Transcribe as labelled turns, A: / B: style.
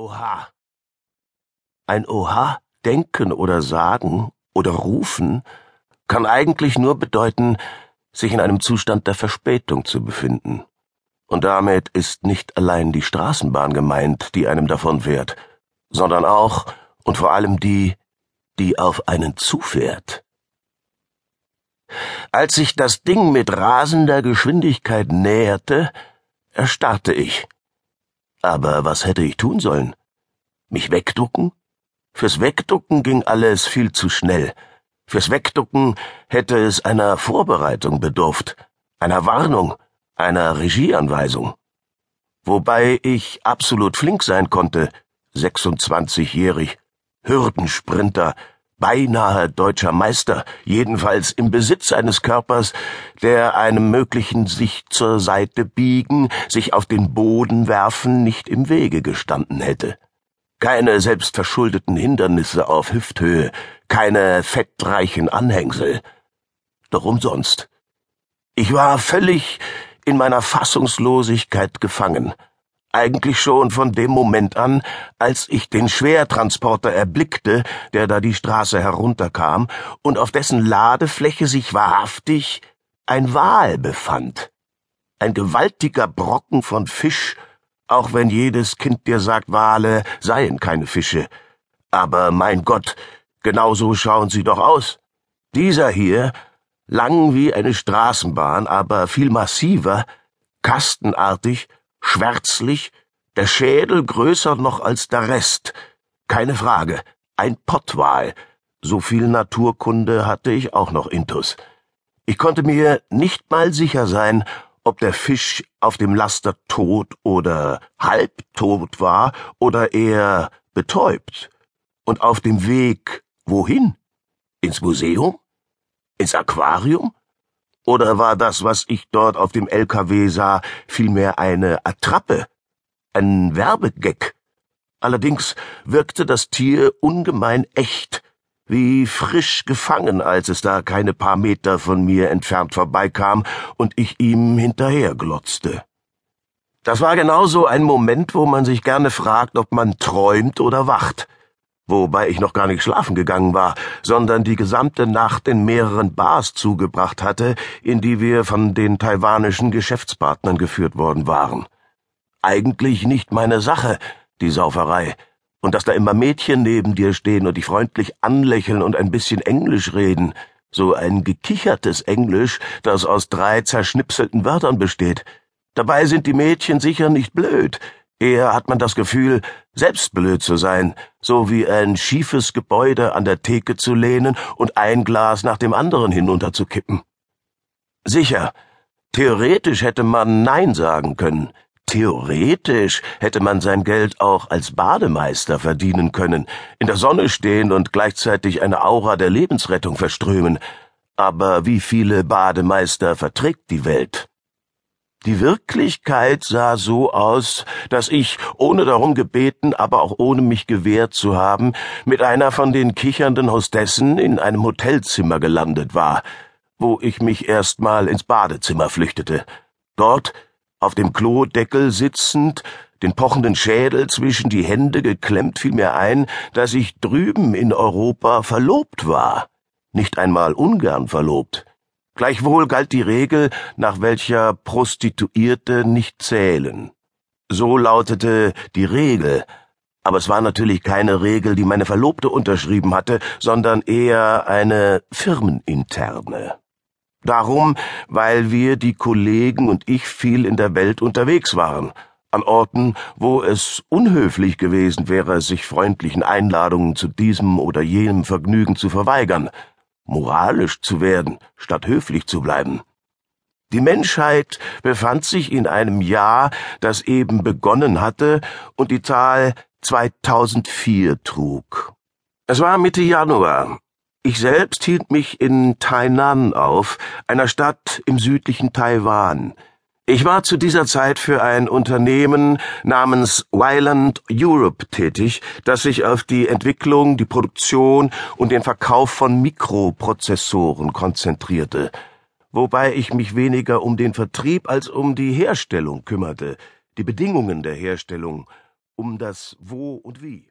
A: Oha. Ein Oha denken oder sagen oder rufen kann eigentlich nur bedeuten, sich in einem Zustand der Verspätung zu befinden. Und damit ist nicht allein die Straßenbahn gemeint, die einem davonfährt, sondern auch und vor allem die, die auf einen zufährt. Als sich das Ding mit rasender Geschwindigkeit näherte, erstarrte ich. Aber was hätte ich tun sollen? Mich wegducken? Fürs Wegducken ging alles viel zu schnell. Fürs Wegducken hätte es einer Vorbereitung bedurft, einer Warnung, einer Regieanweisung. Wobei ich absolut flink sein konnte, 26-jährig, Hürdensprinter, beinahe deutscher Meister, jedenfalls im Besitz eines Körpers, der einem möglichen sich zur Seite biegen, sich auf den Boden werfen nicht im Wege gestanden hätte. Keine selbstverschuldeten Hindernisse auf Hüfthöhe, keine fettreichen Anhängsel. Doch umsonst. Ich war völlig in meiner Fassungslosigkeit gefangen eigentlich schon von dem Moment an, als ich den Schwertransporter erblickte, der da die Straße herunterkam und auf dessen Ladefläche sich wahrhaftig ein Wal befand. Ein gewaltiger Brocken von Fisch, auch wenn jedes Kind dir sagt, Wale seien keine Fische. Aber mein Gott, genauso schauen sie doch aus. Dieser hier, lang wie eine Straßenbahn, aber viel massiver, kastenartig, schwärzlich, der Schädel größer noch als der Rest. Keine Frage, ein Pottwal. So viel Naturkunde hatte ich auch noch intus. Ich konnte mir nicht mal sicher sein, ob der Fisch auf dem Laster tot oder halbtot war oder eher betäubt. Und auf dem Weg wohin? Ins Museum? Ins Aquarium? Oder war das, was ich dort auf dem LKW sah, vielmehr eine Attrappe, ein Werbegag? Allerdings wirkte das Tier ungemein echt, wie frisch gefangen, als es da keine paar Meter von mir entfernt vorbeikam und ich ihm hinterherglotzte. Das war genauso ein Moment, wo man sich gerne fragt, ob man träumt oder wacht wobei ich noch gar nicht schlafen gegangen war, sondern die gesamte Nacht in mehreren Bars zugebracht hatte, in die wir von den taiwanischen Geschäftspartnern geführt worden waren. Eigentlich nicht meine Sache, die Sauferei, und dass da immer Mädchen neben dir stehen und dich freundlich anlächeln und ein bisschen Englisch reden, so ein gekichertes Englisch, das aus drei zerschnipselten Wörtern besteht. Dabei sind die Mädchen sicher nicht blöd, Eher hat man das Gefühl, selbst blöd zu sein, so wie ein schiefes Gebäude an der Theke zu lehnen und ein Glas nach dem anderen hinunterzukippen. Sicher, theoretisch hätte man Nein sagen können. Theoretisch hätte man sein Geld auch als Bademeister verdienen können, in der Sonne stehen und gleichzeitig eine Aura der Lebensrettung verströmen. Aber wie viele Bademeister verträgt die Welt? Die Wirklichkeit sah so aus, dass ich, ohne darum gebeten, aber auch ohne mich gewehrt zu haben, mit einer von den kichernden Hostessen in einem Hotelzimmer gelandet war, wo ich mich erstmal ins Badezimmer flüchtete. Dort, auf dem Klodeckel sitzend, den pochenden Schädel zwischen die Hände geklemmt, fiel mir ein, dass ich drüben in Europa verlobt war. Nicht einmal ungern verlobt. Gleichwohl galt die Regel, nach welcher Prostituierte nicht zählen. So lautete die Regel, aber es war natürlich keine Regel, die meine Verlobte unterschrieben hatte, sondern eher eine firmeninterne. Darum, weil wir, die Kollegen und ich, viel in der Welt unterwegs waren, an Orten, wo es unhöflich gewesen wäre, sich freundlichen Einladungen zu diesem oder jenem Vergnügen zu verweigern, moralisch zu werden, statt höflich zu bleiben. Die Menschheit befand sich in einem Jahr, das eben begonnen hatte und die Zahl 2004 trug. Es war Mitte Januar. Ich selbst hielt mich in Tainan auf, einer Stadt im südlichen Taiwan, ich war zu dieser Zeit für ein Unternehmen namens Wyland Europe tätig, das sich auf die Entwicklung, die Produktion und den Verkauf von Mikroprozessoren konzentrierte, wobei ich mich weniger um den Vertrieb als um die Herstellung kümmerte, die Bedingungen der Herstellung um das Wo und Wie.